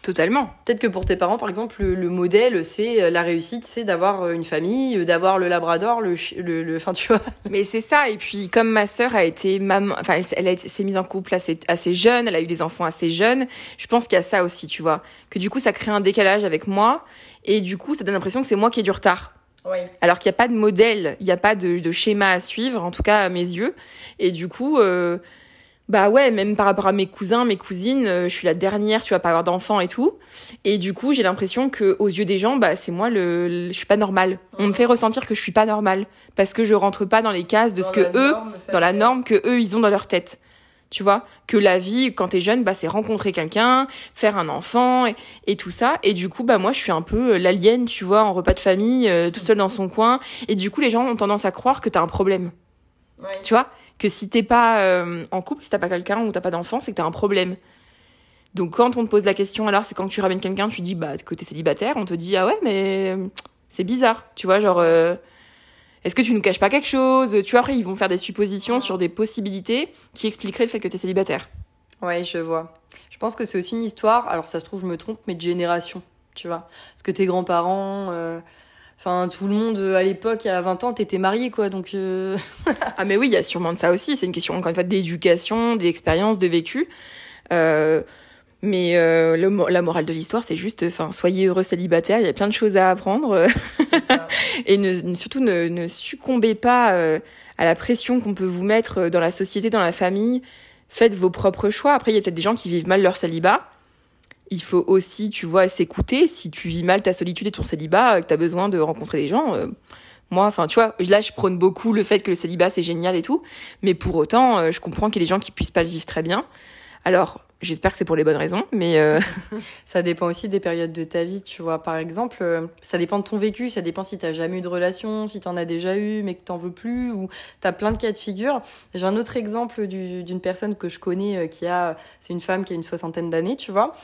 Totalement. Peut-être que pour tes parents, par exemple, le, modèle, c'est euh, la réussite, c'est d'avoir euh, une famille, euh, d'avoir le labrador, le, le, enfin, tu vois. Mais c'est ça. Et puis, comme ma sœur a été maman, enfin, elle, elle s'est mise en couple assez, assez jeune, elle a eu des enfants assez jeunes. Je pense qu'il y a ça aussi, tu vois. Que du coup, ça crée un décalage avec moi. Et du coup, ça donne l'impression que c'est moi qui ai du retard. Oui. Alors qu'il n'y a pas de modèle, il n'y a pas de, de, schéma à suivre, en tout cas à mes yeux. Et du coup, euh, bah ouais, même par rapport à mes cousins, mes cousines, euh, je suis la dernière, tu vas pas avoir d'enfants et tout. Et du coup, j'ai l'impression que aux yeux des gens, bah c'est moi le, je suis pas normale. On me fait ressentir que je suis pas normale parce que je rentre pas dans les cases de ce que eux, dans la norme que eux ils ont dans leur tête. Tu vois, que la vie quand t'es jeune, bah c'est rencontrer quelqu'un, faire un enfant et, tout ça. Et du coup, bah moi je suis un peu euh, l'alien, tu vois, en repas de famille, euh, toute seule dans son coin. Et du coup, les gens ont tendance à croire que t'as un problème. Tu vois? Que si t'es pas euh, en couple, si t'as pas quelqu'un ou t'as pas d'enfant, c'est que t'as un problème. Donc quand on te pose la question, alors c'est quand tu ramènes quelqu'un, tu dis bah que célibataire, on te dit ah ouais mais c'est bizarre, tu vois genre euh, est-ce que tu ne caches pas quelque chose? Tu vois après ils vont faire des suppositions sur des possibilités qui expliqueraient le fait que t'es célibataire. Ouais, je vois. Je pense que c'est aussi une histoire. Alors ça se trouve je me trompe, mais de génération, tu vois. Parce que tes grands-parents. Euh, Enfin, tout le monde euh, à l'époque, à 20 ans, t'étais marié, quoi. Donc. Euh, ah, mais oui, il y a sûrement de ça aussi. C'est une question, encore une fois, d'éducation, d'expérience, de vécu. Euh, mais le, la morale de l'histoire, c'est juste, enfin, soyez heureux célibataire. Il y a plein de choses à apprendre. Et ne, surtout, ne, ne, succombez pas à la pression qu'on peut vous mettre dans la société, dans la famille. Faites vos propres choix. Après, il y a peut-être des gens qui vivent mal leur célibat il faut aussi, tu vois, s'écouter. Si tu vis mal ta solitude et ton célibat, que tu as besoin de rencontrer des gens, euh, moi, enfin, tu vois, là, je prône beaucoup le fait que le célibat, c'est génial et tout. Mais pour autant, euh, je comprends qu'il y ait des gens qui puissent pas le vivre très bien. Alors, j'espère que c'est pour les bonnes raisons, mais... Euh, ça dépend aussi des périodes de ta vie, tu vois. Par exemple, ça dépend de ton vécu, ça dépend si t'as jamais eu de relation, si t'en as déjà eu, mais que t'en veux plus, ou t'as plein de cas de figure. J'ai un autre exemple d'une personne que je connais qui a... C'est une femme qui a une soixantaine d'années, tu vois.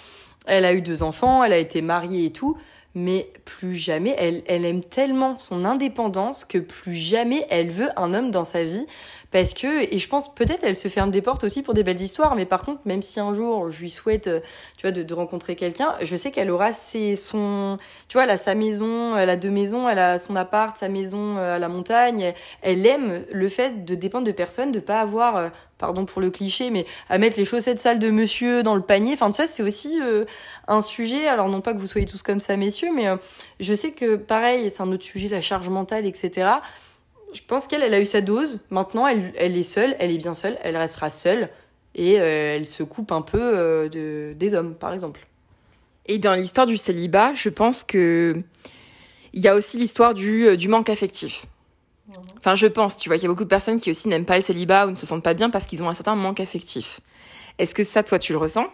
Elle a eu deux enfants, elle a été mariée et tout, mais plus jamais, elle aime tellement son indépendance que plus jamais elle veut un homme dans sa vie. Parce que, et je pense peut-être elle se ferme des portes aussi pour des belles histoires, mais par contre, même si un jour je lui souhaite, euh, tu vois, de, rencontrer quelqu'un, je sais qu'elle aura ses, son, tu vois, elle a sa maison, elle a deux maisons, elle a son appart, sa maison euh, à la montagne. Elle aime le fait de dépendre de personne, de pas avoir, euh, pardon pour le cliché, mais à mettre les chaussettes sales de monsieur dans le panier. Enfin, ça, c'est aussi un sujet. Alors, non pas que vous soyez tous comme ça, messieurs, mais je sais que pareil, c'est un autre sujet, la charge mentale, etc je pense qu'elle, elle a eu sa dose. Maintenant, elle, elle est seule, elle est bien seule, elle restera seule et euh, elle se coupe un peu euh, de, des hommes, par exemple. Et dans l'histoire du célibat, je pense que il y a aussi l'histoire du, euh, du manque affectif. Mhm. Enfin, je pense, tu vois, qu'il y a beaucoup de personnes qui aussi n'aiment pas le célibat ou ne se sentent pas bien parce qu'ils ont un certain manque affectif. Est-ce que ça, toi, tu le ressens?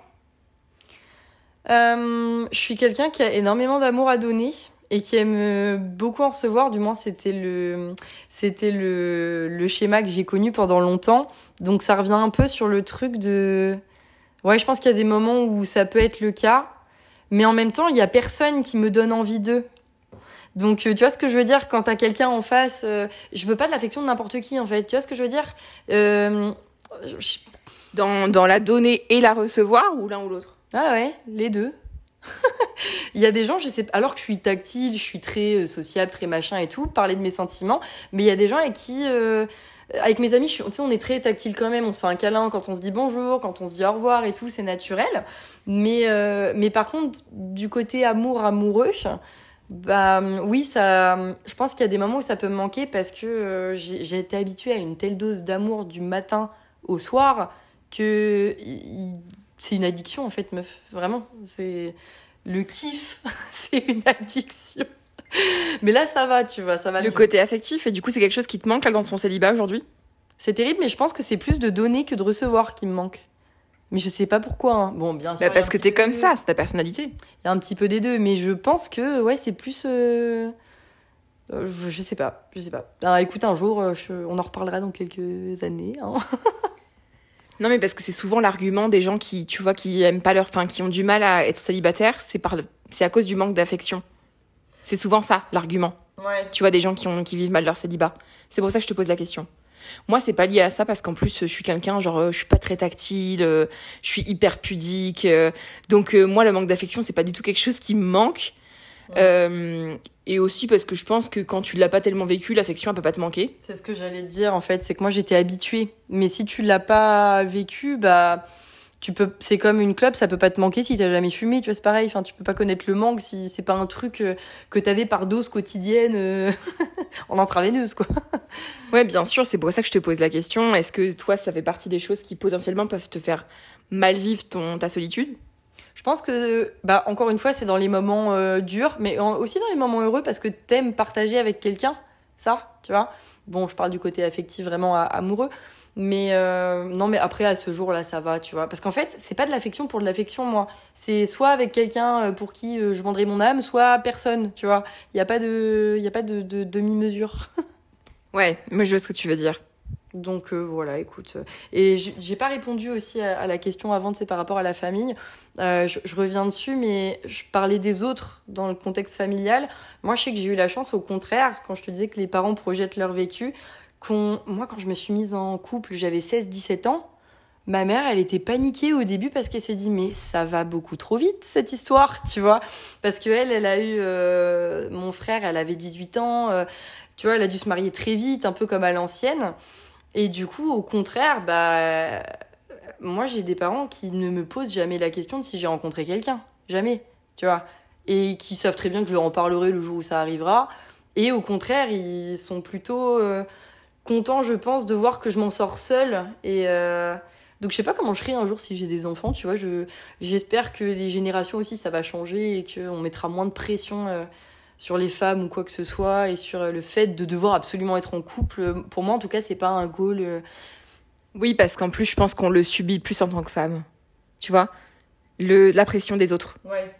Je suis quelqu'un qui a énormément d'amour à donner et qui aime euh, beaucoup en recevoir. Du moins, c'était le, c'était le, le schéma que j'ai connu pendant longtemps. Donc, ça revient un peu sur le truc de. Ouais, je pense qu'il y a des moments où ça peut être le cas, mais en même temps, il y a personne qui me donne envie d'eux. Donc, euh, tu vois ce que je veux dire? Quand t'as quelqu'un en face. Euh, je veux pas de l'affection de n'importe qui, en fait. Tu vois ce que je veux dire? Dans, dans la donner et la recevoir ou l'un ou l'autre? Ah ouais, les deux. il y a des gens, je sais, alors que je suis tactile, je suis très euh, sociable, très machin et tout, parler de mes sentiments, mais il y a des gens avec qui, euh, avec mes amis, je, on est très tactile quand même, on se fait un câlin quand on se dit bonjour, quand on se dit au revoir et tout, c'est naturel. Mais, euh, mais par contre, du côté amour, amoureux, bah oui, ça, je pense qu'il y a des moments où ça peut me manquer parce que j'ai été habituée à une telle dose d'amour du matin au soir que c'est une addiction en fait, meuf. Vraiment, c'est le kiff, c'est une addiction. Mais là, ça va, tu vois, ça va. Le côté affectif, et du coup, c'est quelque chose qui te manque là dans ton célibat aujourd'hui? C'est terrible, mais je pense que c'est plus de donner que de recevoir qui me manque. Mais je sais pas pourquoi. Hein. Bon, bien sûr. Bah parce que t'es comme ça, c'est ta personnalité. Il y a un petit peu des deux, mais je pense que, ouais, c'est plus. Euh, euh, je sais pas, je sais pas. Alors, écoute, un jour, euh, on en reparlera dans quelques années. Hein. Non, mais parce que c'est souvent l'argument des gens qui, tu vois, qui aiment pas leur, fin, qui ont du mal à être célibataires, c'est par, c'est à cause du manque d'affection. C'est souvent ça, l'argument. Ouais. Tu vois, des gens qui ont, qui vivent mal leur célibat. C'est pour ça que je te pose la question. Moi, c'est pas lié à ça parce qu'en plus, je suis quelqu'un, genre, euh, je suis pas très tactile, euh, je suis hyper pudique. Euh, donc, moi, le manque d'affection, c'est pas du tout quelque chose qui me manque. Euh, et aussi parce que je pense que quand tu l'as pas tellement vécu, l'affection elle peut pas te manquer. C'est ce que j'allais te dire en fait, c'est que moi j'étais habituée. Mais si tu l'as pas vécu, bah tu peux c'est comme une clope, ça peut pas te manquer si t'as jamais fumé, tu vois c'est pareil. Enfin tu peux pas connaître le manque si c'est pas un truc euh, que t'avais par dose quotidienne euh, en intraveineuse quoi. Ouais bien sûr, c'est pour ça que je te pose la question. Est-ce que toi ça fait partie des choses qui potentiellement peuvent te faire mal vivre ton ta solitude? Je pense que, bah, encore une fois, c'est dans les moments euh, durs, mais aussi dans les moments heureux parce que t'aimes partager avec quelqu'un, ça, tu vois. Bon, je parle du côté affectif vraiment amoureux, mais euh, non, mais après, à ce jour-là, ça va, tu vois. Parce qu'en fait, c'est pas de l'affection pour de l'affection, moi. C'est soit avec quelqu'un euh, pour qui je vendrai mon âme, soit personne, tu vois. Il n'y a pas de, y a pas de, de demi-mesure. ouais, moi je vois ce que tu veux dire. Donc euh, voilà, écoute. Et j'ai pas répondu aussi à, la question avant, c'est par rapport à la famille. Euh, je, reviens dessus, mais je parlais des autres dans le contexte familial. Moi, je sais que j'ai eu la chance, au contraire, quand je te disais que les parents projettent leur vécu, qu'on, moi, quand je me suis mise en couple, j'avais 16-17 ans. Ma mère, elle était paniquée au début parce qu'elle s'est dit mais ça va beaucoup trop vite cette histoire, tu vois, parce que elle, elle a eu euh, mon frère, elle avait 18 ans, tu vois, elle a dû se marier très vite, un peu comme à l'ancienne. Et du coup, au contraire, bah, moi j'ai des parents qui ne me posent jamais la question de si j'ai rencontré quelqu'un. Jamais, tu vois. Et qui savent très bien que je leur en parlerai le jour où ça arrivera. Et au contraire, ils sont plutôt euh, contents, je pense, de voir que je m'en sors seule. Et euh, donc je sais pas comment je serai un jour si j'ai des enfants, tu vois. Je, j'espère que les générations aussi, ça va changer et qu'on mettra moins de pression. Euh, sur les femmes ou quoi que ce soit et sur le fait de devoir absolument être en couple. Pour moi, en tout cas, c'est pas un goal. Euh, oui, parce qu'en plus, je pense qu'on le subit plus en tant que femme. Tu vois? Le, La pression des autres. Ouais.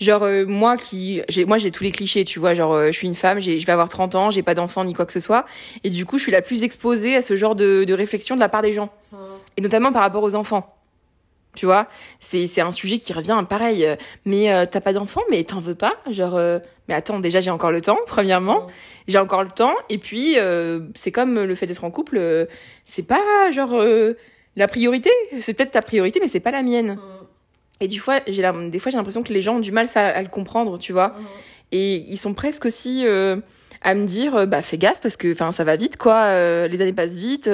Genre, euh, moi qui. J'ai, moi, j'ai tous les clichés, tu vois. Genre, euh, je suis une femme, je vais avoir 30 ans, j'ai pas d'enfant ni quoi que ce soit. Et du coup, je suis la plus exposée à ce genre de, de réflexion de la part des gens. Mmh. Et notamment par rapport aux enfants. Tu vois, c'est un sujet qui revient pareil. Euh, mais euh, t'as pas d'enfant, mais t'en veux pas? Genre, euh, mais attends, déjà j'ai encore le temps. Premièrement, j'ai encore le temps. Et puis c'est comme le fait d'être en couple, c'est pas genre la priorité. C'est peut-être ta priorité, mais c'est pas la mienne. Et du fois, j'ai des fois j'ai l'impression que les gens ont du mal ça, à le comprendre, tu vois. Et ils sont presque aussi à me dire, bah fais gaffe parce que enfin ça va vite quoi. les années passent vite.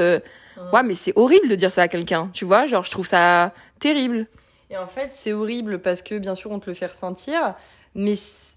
Ouais, mais c'est horrible de dire ça à quelqu'un, tu vois. Genre, je trouve ça terrible. Et en fait, c'est horrible parce que, bien sûr, on te le fait ressentir. Mais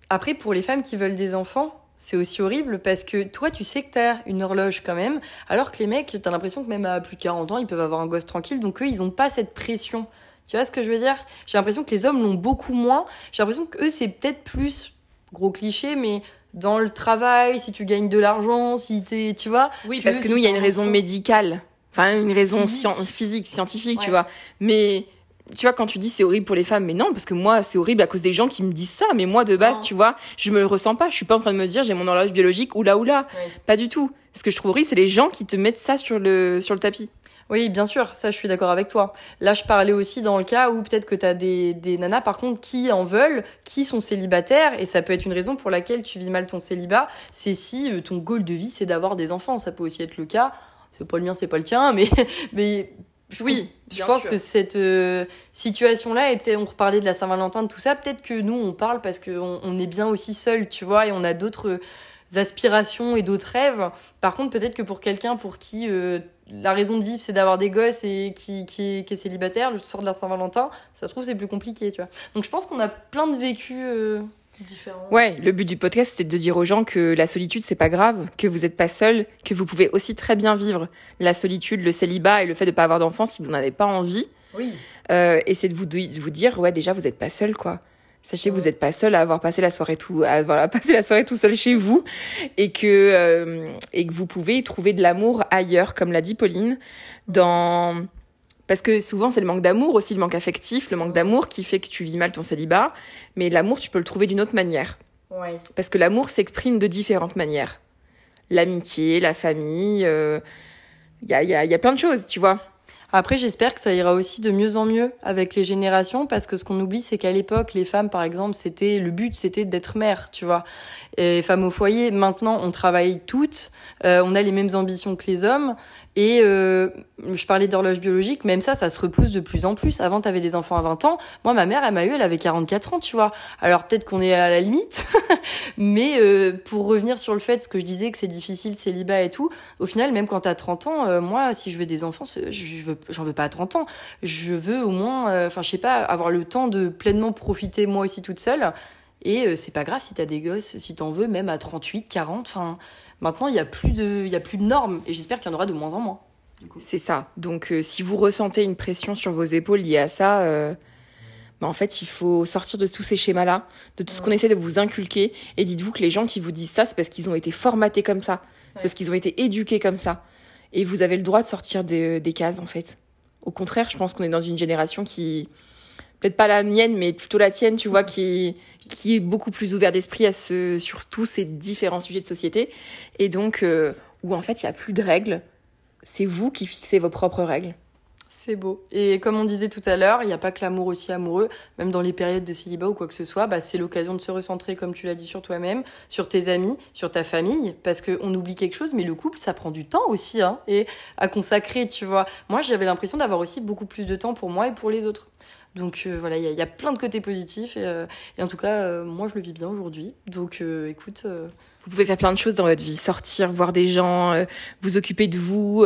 après, pour les femmes qui veulent des enfants, c'est aussi horrible parce que toi, tu sais que t'as une horloge quand même. Alors que les mecs, t'as l'impression que même à plus de 40 ans, ils peuvent avoir un gosse tranquille. Donc eux, ils ont pas cette pression. Tu vois ce que je veux dire? J'ai l'impression que les hommes l'ont beaucoup moins. J'ai l'impression que eux, c'est peut-être plus, gros cliché, mais dans le travail, si tu gagnes de l'argent, si t'es, tu vois? Oui, parce que nous, il y a une raison médicale. Enfin, une raison physique, scientifique, tu vois. Mais tu vois, quand tu dis c'est horrible pour les femmes, mais non, parce que moi, c'est horrible à cause des gens qui me disent ça. Mais moi, de base, tu vois, je me le ressens pas. Je suis pas en train de me dire j'ai mon horloge biologique ou là ou là. Pas du tout. Ce que je trouve horrible, c'est les gens qui te mettent ça sur le, sur le tapis. Oui, bien sûr, ça je suis d'accord avec toi. Là, je parlais aussi dans le cas où peut-être que tu as des, des nanas, par contre, qui en veulent, qui sont célibataires, et ça peut être une raison pour laquelle tu vis mal ton célibat, c'est si ton goal de vie, c'est d'avoir des enfants. Ça peut aussi être le cas c'est pas le mien, c'est pas le tien, mais, mais oui, je pense que cette euh, situation-là, et peut-être on reparlait de la Saint-Valentin, de tout ça, peut-être que nous, on parle parce qu'on on est bien aussi seul, tu vois, et on a d'autres aspirations et d'autres rêves. Par contre, peut-être que pour quelqu'un pour qui euh, la raison de vivre, c'est d'avoir des gosses et qui, qui, est, qui est célibataire, le soir de la Saint-Valentin, ça se trouve, c'est plus compliqué, tu vois. Donc je pense qu'on a plein de vécus... Euh, Ouais, le but du podcast, c'est de dire aux gens que la solitude, c'est pas grave, que vous n'êtes pas seul, que vous pouvez aussi très bien vivre la solitude, le célibat et le fait de pas avoir d'enfants si vous n'en avez pas envie. Oui. Euh, et c'est de vous, de vous dire, ouais, déjà, vous n'êtes pas seul, quoi. Sachez que vous n'êtes pas seul à avoir passé la soirée tout, à avoir passé la soirée tout seul chez vous, et que euh, et que vous pouvez trouver de l'amour ailleurs, comme l'a dit Pauline, dans parce que souvent c'est le manque d'amour aussi, le manque affectif, le manque d'amour qui fait que tu vis mal ton célibat, mais l'amour tu peux le trouver d'une autre manière. Ouais. Parce que l'amour s'exprime de différentes manières. L'amitié, la famille, il euh, y, a, y, a, y a plein de choses, tu vois. Après, j'espère que ça ira aussi de mieux en mieux avec les générations, parce que ce qu'on oublie, c'est qu'à l'époque, les femmes, par exemple, c'était le but, c'était d'être mère, tu vois. Et femmes au foyer. Maintenant, on travaille toutes, euh, on a les mêmes ambitions que les hommes, et euh, je parlais d'horloge biologique, même ça, ça se repousse de plus en plus. Avant, t'avais des enfants à 20 ans. Moi, ma mère, elle m'a eu, elle avait 44 ans, tu vois. Alors peut-être qu'on est à la limite, mais euh, pour revenir sur le fait, ce que je disais, que c'est difficile, célibat et tout, au final, même quand t'as 30 ans, euh, moi, si je veux des enfants, je veux, j'en veux pas à 30 ans. Je veux au moins, euh, enfin, je sais pas, avoir le temps de pleinement profiter moi aussi toute seule. Et euh, c'est pas grave si t'as des gosses, si t'en veux, même à 38, 40, enfin Maintenant, il n'y a, plus de, il y a plus de normes et j'espère qu'il y en aura de moins en moins. C'est ça. Donc, euh, si vous ressentez une pression sur vos épaules liée à ça, euh, bah, en fait, il faut sortir de tous ces schémas-là, de tout ce qu'on essaie de vous inculquer. Et dites-vous que les gens qui vous disent ça, c'est parce qu'ils ont été formatés comme ça, parce qu'ils ont été éduqués comme ça. Et vous avez le droit de sortir des, des cases, en fait. Au contraire, je pense qu'on est dans une génération qui, peut-être pas la mienne, mais plutôt la tienne, tu vois, qui, qui est beaucoup plus ouvert d'esprit à ce, sur tous ces différents sujets de société. Et donc, euh, où en fait, il n'y a plus de règles. C'est vous qui fixez vos propres règles. C'est beau. Et comme on disait tout à l'heure, il n'y a pas que l'amour aussi amoureux, même dans les périodes de célibat ou quoi que ce soit, bah, c'est l'occasion de se recentrer, comme tu l'as dit, sur toi-même, sur tes amis, sur ta famille, parce qu'on oublie quelque chose, mais le couple, ça prend du temps aussi, hein, et à consacrer, tu vois. Moi, j'avais l'impression d'avoir aussi beaucoup plus de temps pour moi et pour les autres. Donc euh, voilà, il y, a plein de côtés positifs et, euh, en tout cas, euh, moi je le vis bien aujourd'hui. Donc écoute. Vous pouvez faire plein de choses dans votre vie, sortir, voir des gens, vous occuper de vous,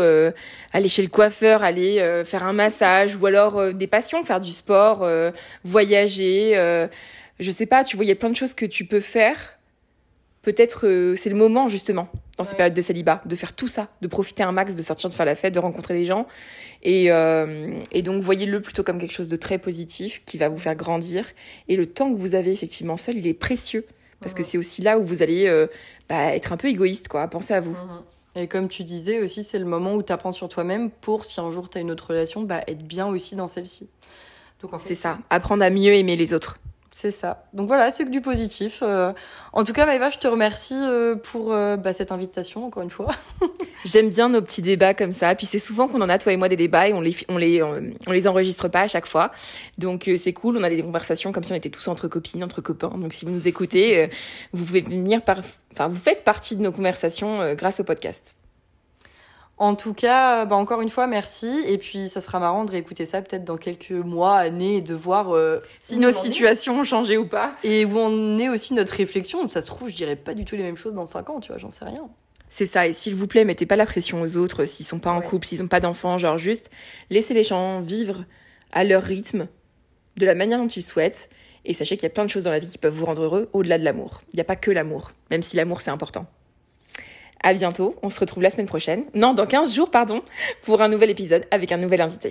aller chez le coiffeur, aller faire un massage ou alors des passions, faire du sport, voyager. je sais pas, tu vois, il y a plein de choses que tu peux faire peut-être euh, c'est le moment justement dans ces périodes de célibat de faire tout ça, de profiter un max, de sortir, de faire la fête, de rencontrer des gens. Et, euh, et donc voyez-le plutôt comme quelque chose de très positif qui va vous faire grandir. Et le temps que vous avez effectivement seul, il est précieux parce que c'est aussi là où vous allez euh, bah, être un peu égoïste, quoi, penser à vous. Et comme tu disais aussi, c'est le moment où tu apprends sur toi-même pour, si un jour tu as une autre relation, bah, être bien aussi dans celle-ci. Donc en fait, c'est ça, apprendre à mieux aimer les autres. C'est ça. Donc voilà, c'est que du positif. Euh, en tout cas, Maëva, je te remercie euh, pour euh, bah, cette invitation, encore une fois. J'aime bien nos petits débats comme ça. Puis c'est souvent qu'on en a, toi et moi, des débats et on les, on les, on les enregistre pas à chaque fois. Donc c'est cool. On a des conversations comme si on était tous entre copines, entre copains. Donc si vous nous écoutez, vous pouvez venir par, enfin, vous faites partie de nos conversations grâce au podcast. En tout cas, bah encore une fois, merci. Et puis, ça sera marrant de réécouter ça peut-être dans quelques mois, années, et de voir euh, si nos situations ont changé ou pas. Et où en est aussi notre réflexion. Ça se trouve, je dirais pas du tout les mêmes choses dans 5 ans, tu vois, j'en sais rien. C'est ça. Et s'il vous plaît, mettez pas la pression aux autres s'ils sont pas en couple, s'ils ont pas d'enfants. Genre, juste laissez les gens vivre à leur rythme, de la manière dont ils souhaitent. Et sachez qu'il y a plein de choses dans la vie qui peuvent vous rendre heureux au-delà de l'amour. Il n'y a pas que l'amour, même si l'amour c'est important. À bientôt. On se retrouve la semaine prochaine. Non, dans 15 jours, pardon, pour un nouvel épisode avec un nouvel invité.